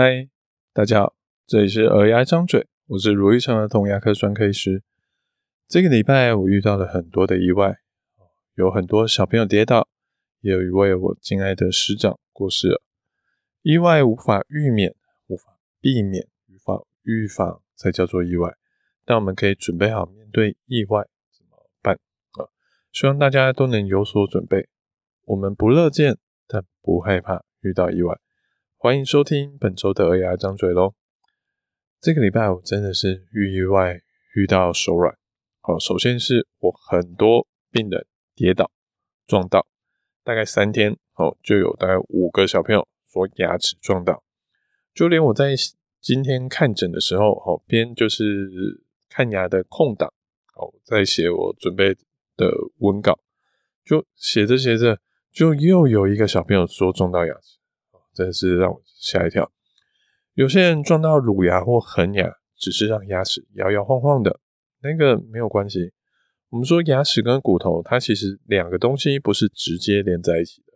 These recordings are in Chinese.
嗨，大家好，这里是耳牙张嘴，我是如意城儿童牙科专科医师。这个礼拜我遇到了很多的意外，有很多小朋友跌倒，也有一位我敬爱的师长过世了。意外无法预免，无法避免，无法预防，才叫做意外。但我们可以准备好面对意外怎么办啊？希望大家都能有所准备。我们不乐见，但不害怕遇到意外。欢迎收听本周的儿牙张嘴喽。这个礼拜我真的是遇意外遇到手软。好，首先是我很多病人跌倒撞到，大概三天哦，就有大概五个小朋友说牙齿撞到，就连我在今天看诊的时候，哦，边就是看牙的空档，哦，在写我准备的文稿，就写着写着，就又有一个小朋友说撞到牙齿。真的是让我吓一跳。有些人撞到乳牙或恒牙，只是让牙齿摇摇晃晃的，那个没有关系。我们说牙齿跟骨头，它其实两个东西不是直接连在一起的，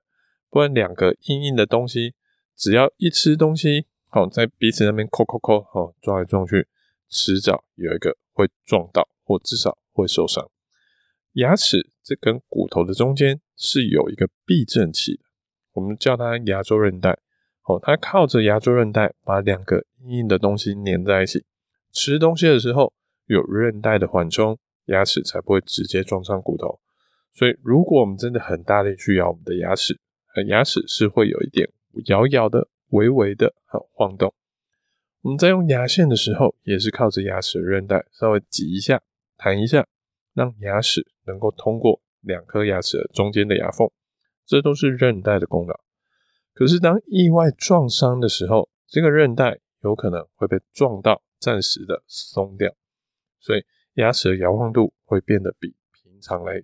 不然两个硬硬的东西，只要一吃东西，好，在彼此那边抠抠抠，好，撞来撞去，迟早有一个会撞到，或至少会受伤。牙齿这根骨头的中间是有一个避震器的，我们叫它牙周韧带。哦，它靠着牙周韧带把两个硬硬的东西粘在一起。吃东西的时候有韧带的缓冲，牙齿才不会直接撞上骨头。所以，如果我们真的很大力去咬我们的牙齿，牙齿是会有一点摇摇的、微微的很晃动。我们在用牙线的时候，也是靠着牙齿的韧带稍微挤一下、弹一下，让牙齿能够通过两颗牙齿的中间的牙缝。这都是韧带的功劳。可是，当意外撞伤的时候，这个韧带有可能会被撞到，暂时的松掉，所以牙齿的摇晃度会变得比平常来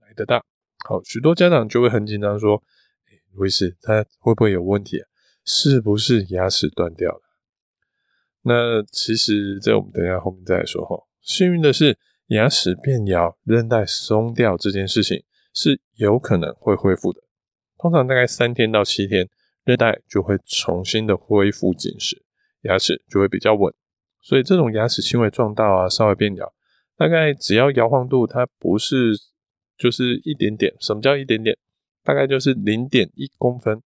来得大。好，许多家长就会很紧张，说：“哎，卢医师，他会不会有问题啊？是不是牙齿断掉了？”那其实，这我们等下后面再来说哈。幸运的是，牙齿变摇、韧带松掉这件事情是有可能会恢复的。通常大概三天到七天，韧带就会重新的恢复紧实，牙齿就会比较稳。所以这种牙齿轻微撞到啊，稍微变摇，大概只要摇晃度它不是就是一点点，什么叫一点点？大概就是零点一公分，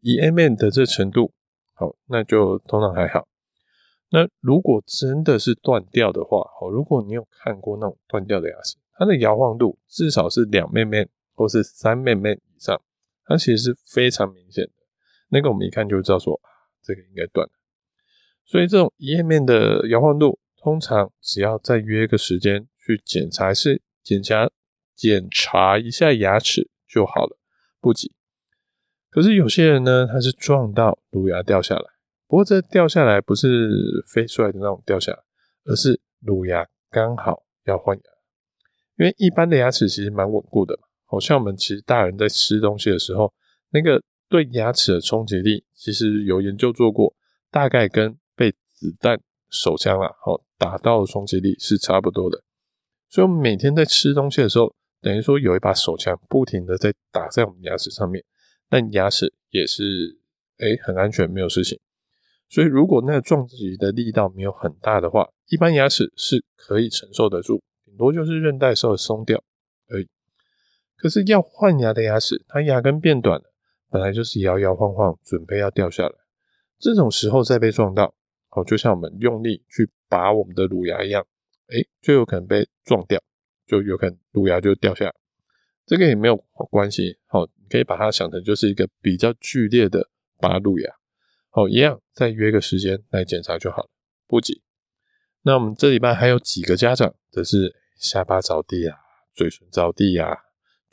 一 mm 的这程度，好，那就通常还好。那如果真的是断掉的话，好，如果你有看过那种断掉的牙齿，它的摇晃度至少是两 mm 或是三 mm 以上。它其实是非常明显的，那个我们一看就知道说，这个应该断了。所以这种一 mm 的摇晃度，通常只要再约个时间去检查，是检查检查一下牙齿就好了，不急。可是有些人呢，他是撞到乳牙掉下来，不过这掉下来不是飞出来的那种掉下来，而是乳牙刚好要换牙，因为一般的牙齿其实蛮稳固的嘛。好像我们其实大人在吃东西的时候，那个对牙齿的冲击力，其实有研究做过，大概跟被子弹手枪啊，好打到的冲击力是差不多的。所以，我们每天在吃东西的时候，等于说有一把手枪不停的在打在我们牙齿上面，但牙齿也是诶很安全，没有事情。所以，如果那个撞击的力道没有很大的话，一般牙齿是可以承受得住，顶多就是韧带稍微松掉而已。可是要换牙的牙齿，它牙根变短了，本来就是摇摇晃晃，准备要掉下来。这种时候再被撞到，哦，就像我们用力去拔我们的乳牙一样，诶，就有可能被撞掉，就有可能乳牙就掉下来。这个也没有关系，好，你可以把它想成就是一个比较剧烈的拔乳牙，好，一样再约个时间来检查就好了，不急。那我们这礼拜还有几个家长则是下巴着地啊，嘴唇着地啊。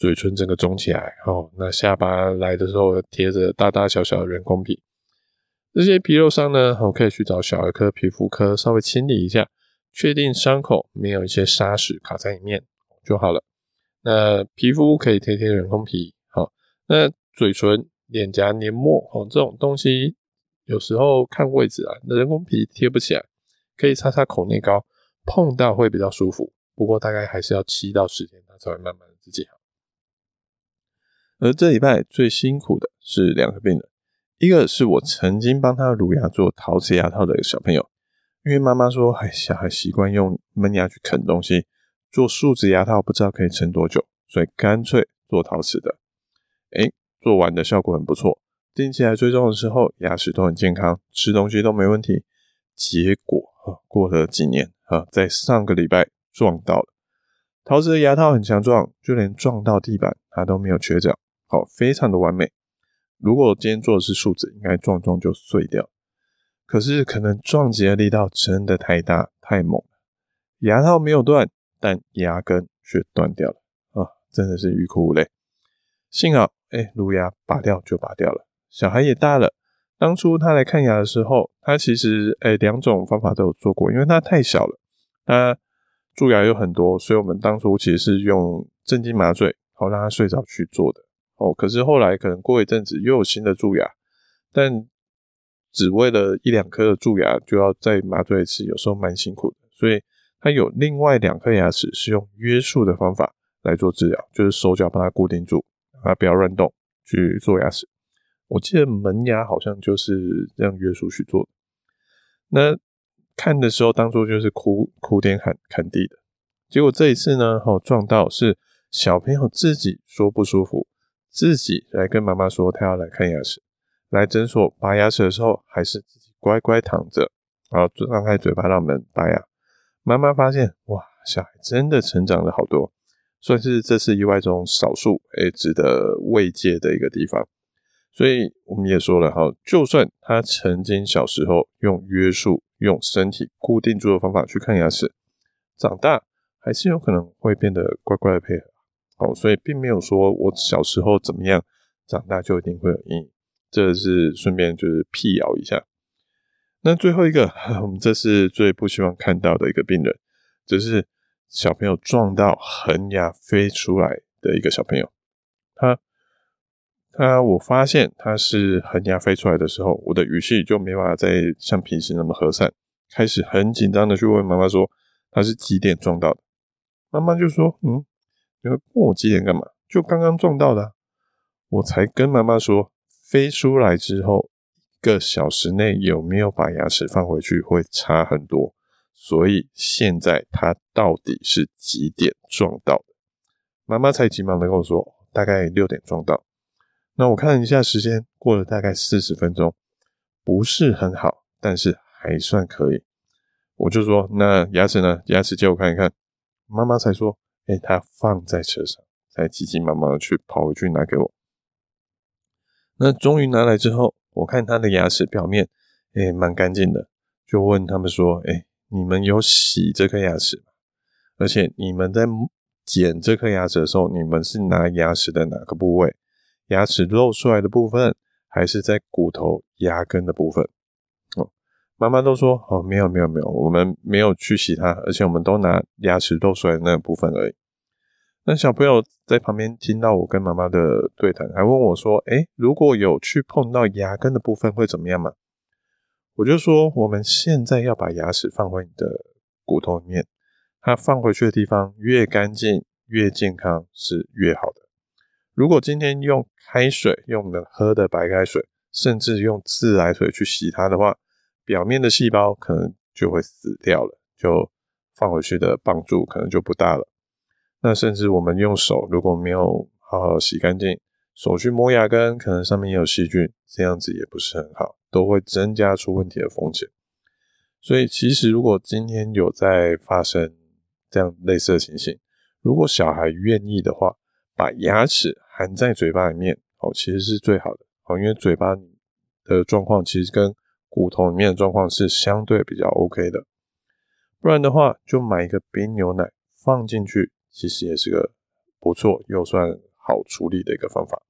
嘴唇整个肿起来哦，那下巴来的时候贴着大大小小的人工皮，这些皮肉伤呢，我可以去找小儿科、皮肤科稍微清理一下，确定伤口没有一些沙石卡在里面就好了。那皮肤可以贴贴人工皮，好，那嘴唇、脸颊黏膜哦，这种东西有时候看位置啊，那人工皮贴不起来，可以擦擦口内膏，碰到会比较舒服，不过大概还是要七到十天，它才会慢慢的自己好。而这礼拜最辛苦的是两个病人，一个是我曾经帮他乳牙做陶瓷牙套的一个小朋友，因为妈妈说，哎，小孩习惯用门牙去啃东西，做树脂牙套不知道可以撑多久，所以干脆做陶瓷的。哎，做完的效果很不错，定期来追踪的时候，牙齿都很健康，吃东西都没问题。结果啊，过了几年啊，在上个礼拜撞到了陶瓷的牙套，很强壮，就连撞到地板它都没有缺角，好，非常的完美。如果今天做的是树脂，应该撞撞就碎掉。可是可能撞击的力道真的太大太猛了，牙套没有断，但牙根却断掉了啊！真的是欲哭无泪。幸好，哎、乳牙拔掉就拔掉了，小孩也大了。当初他来看牙的时候，他其实哎两种方法都有做过，因为他太小了，他蛀牙有很多，所以我们当初其实是用镇静麻醉，好让他睡着去做的。哦，可是后来可能过一阵子又有新的蛀牙，但只为了一两颗的蛀牙就要再麻醉一次，有时候蛮辛苦的。所以他有另外两颗牙齿是用约束的方法来做治疗，就是手脚把它固定住，让它不要乱动去做牙齿。我记得门牙好像就是这样约束去做。那看的时候当初就是哭哭天喊喊地的，结果这一次呢，哦撞到是小朋友自己说不舒服。自己来跟妈妈说，他要来看牙齿，来诊所拔牙齿的时候，还是自己乖乖躺着，然后张开嘴巴让我们拔牙。妈妈发现，哇，小孩真的成长了好多，算是这次意外中少数诶值得慰藉的一个地方。所以我们也说了哈，就算他曾经小时候用约束、用身体固定住的方法去看牙齿，长大还是有可能会变得乖乖的配合。哦，所以并没有说我小时候怎么样，长大就一定会有阴影。这是顺便就是辟谣一下。那最后一个，我们这是最不希望看到的一个病人，就是小朋友撞到恒牙飞出来的一个小朋友。他他，我发现他是恒牙飞出来的时候，我的语气就没办法再像平时那么和善，开始很紧张的去问妈妈说他是几点撞到的。妈妈就说，嗯。你会问我几点干嘛？就刚刚撞到的，我才跟妈妈说，飞出来之后一个小时内有没有把牙齿放回去会差很多，所以现在他到底是几点撞到的？妈妈才急忙的跟我说，大概六点撞到。那我看了一下时间，过了大概四十分钟，不是很好，但是还算可以。我就说，那牙齿呢？牙齿借我看一看。妈妈才说。哎，他放在车上，才急急忙忙的去跑回去拿给我。那终于拿来之后，我看他的牙齿表面，哎，蛮干净的，就问他们说：“哎，你们有洗这颗牙齿吗？而且你们在剪这颗牙齿的时候，你们是拿牙齿的哪个部位？牙齿露出来的部分，还是在骨头牙根的部分？”哦。妈妈都说哦，没有没有没有，我们没有去洗它，而且我们都拿牙齿露出来的那个部分而已。那小朋友在旁边听到我跟妈妈的对谈，还问我说：“诶，如果有去碰到牙根的部分会怎么样吗？”我就说：“我们现在要把牙齿放回你的骨头里面，它放回去的地方越干净越健康是越好的。如果今天用开水，用能喝的白开水，甚至用自来水去洗它的话，表面的细胞可能就会死掉了，就放回去的帮助可能就不大了。那甚至我们用手如果没有好好洗干净，手去摸牙根，可能上面也有细菌，这样子也不是很好，都会增加出问题的风险。所以其实如果今天有在发生这样类似的情形，如果小孩愿意的话，把牙齿含在嘴巴里面，哦，其实是最好的，哦，因为嘴巴的状况其实跟骨头里面的状况是相对比较 OK 的，不然的话就买一个冰牛奶放进去，其实也是个不错又算好处理的一个方法。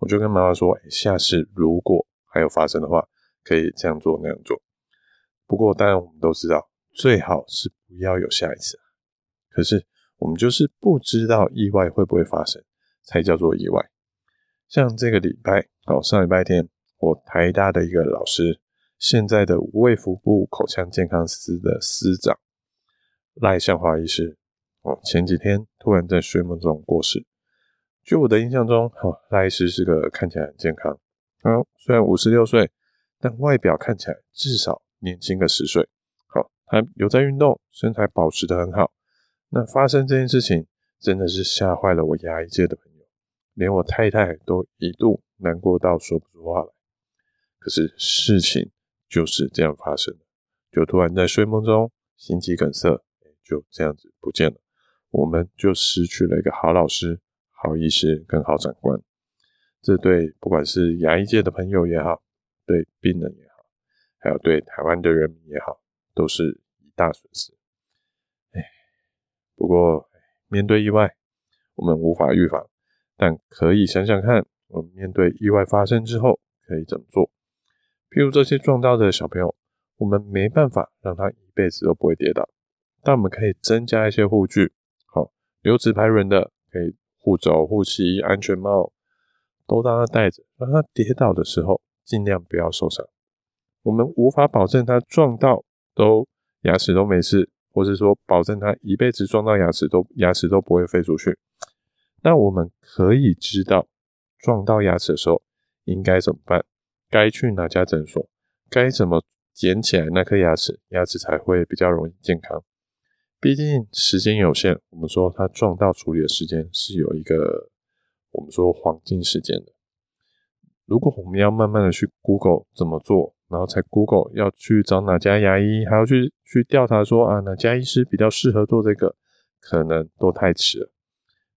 我就跟妈妈说，下次如果还有发生的话，可以这样做那样做。不过当然我们都知道，最好是不要有下一次。可是我们就是不知道意外会不会发生，才叫做意外。像这个礼拜，哦，上礼拜天，我台大的一个老师。现在的卫福部口腔健康司的司长赖向华医师，哦，前几天突然在睡梦中过世。据我的印象中，哦，赖医师是个看起来很健康，啊，虽然五十六岁，但外表看起来至少年轻个十岁。好，他有在运动，身材保持得很好。那发生这件事情，真的是吓坏了我牙医界的朋友，连我太太都一度难过到说不出话来。可是事情就是这样发生的，就突然在睡梦中心肌梗塞，就这样子不见了。我们就失去了一个好老师、好医师跟好长官。这对不管是牙医界的朋友也好，对病人也好，还有对台湾的人民也好，都是一大损失。哎，不过面对意外，我们无法预防，但可以想想看，我们面对意外发生之后可以怎么做。譬如这些撞到的小朋友，我们没办法让他一辈子都不会跌倒，但我们可以增加一些护具，好，留纸牌轮的，可以护肘、护膝、安全帽。都让他带着，让他跌倒的时候尽量不要受伤。我们无法保证他撞到都牙齿都没事，或是说保证他一辈子撞到牙齿都牙齿都不会飞出去。那我们可以知道撞到牙齿的时候应该怎么办，该去哪家诊所，该怎么捡起来那颗牙齿，牙齿才会比较容易健康。毕竟时间有限，我们说它撞到处理的时间是有一个。我们说黄金时间的，如果我们要慢慢的去 Google 怎么做，然后才 Google 要去找哪家牙医，还要去去调查说啊哪家医师比较适合做这个，可能都太迟了。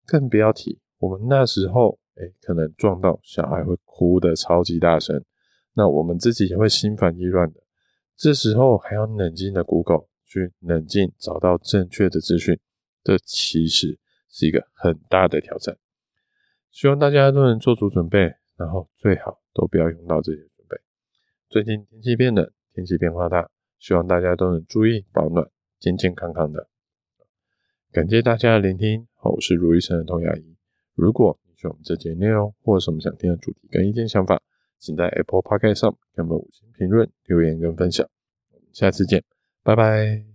更不要提我们那时候，哎，可能撞到小孩会哭得超级大声，那我们自己也会心烦意乱的。这时候还要冷静的 Google 去冷静找到正确的资讯，这其实是一个很大的挑战。希望大家都能做足准备，然后最好都不要用到这些准备。最近天气变冷，天气变化大，希望大家都能注意保暖，健健康康的。感谢大家的聆听，我是如意成的童牙医。如果你喜欢我们这节内容，或者什么想听的主题跟意见想法，请在 Apple Podcast 上给我们五星评论、留言跟分享。我们下次见，拜拜。